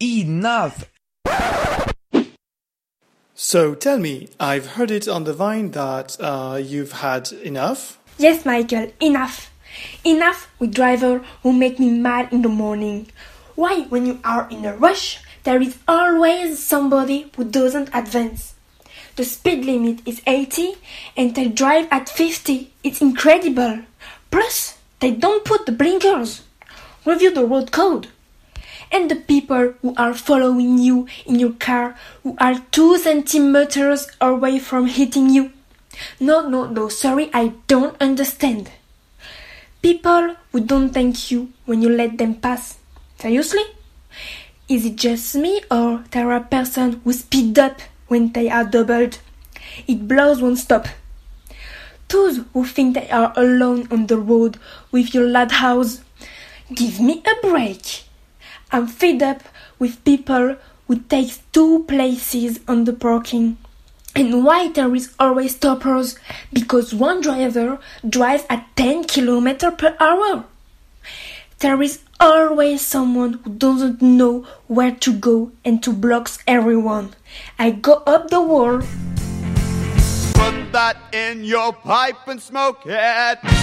Enough! So tell me, I've heard it on the vine that uh, you've had enough? Yes, Michael, enough. Enough with driver who make me mad in the morning. Why, when you are in a rush, there is always somebody who doesn't advance. The speed limit is 80 and they drive at 50. It's incredible. Plus, they don't put the blinkers. Review the road code. And the people who are following you in your car who are two centimeters away from hitting you. No, no, no, sorry, I don't understand. People who don't thank you when you let them pass. Seriously? Is it just me or there are persons who speed up when they are doubled? It blows won't stop. Those who think they are alone on the road with your loud house, give me a break. I'm fed up with people who take two places on the parking. And why there is always stoppers? Because one driver drives at 10 km per hour. There is always someone who doesn't know where to go and to blocks everyone. I go up the wall. Put that in your pipe and smoke it.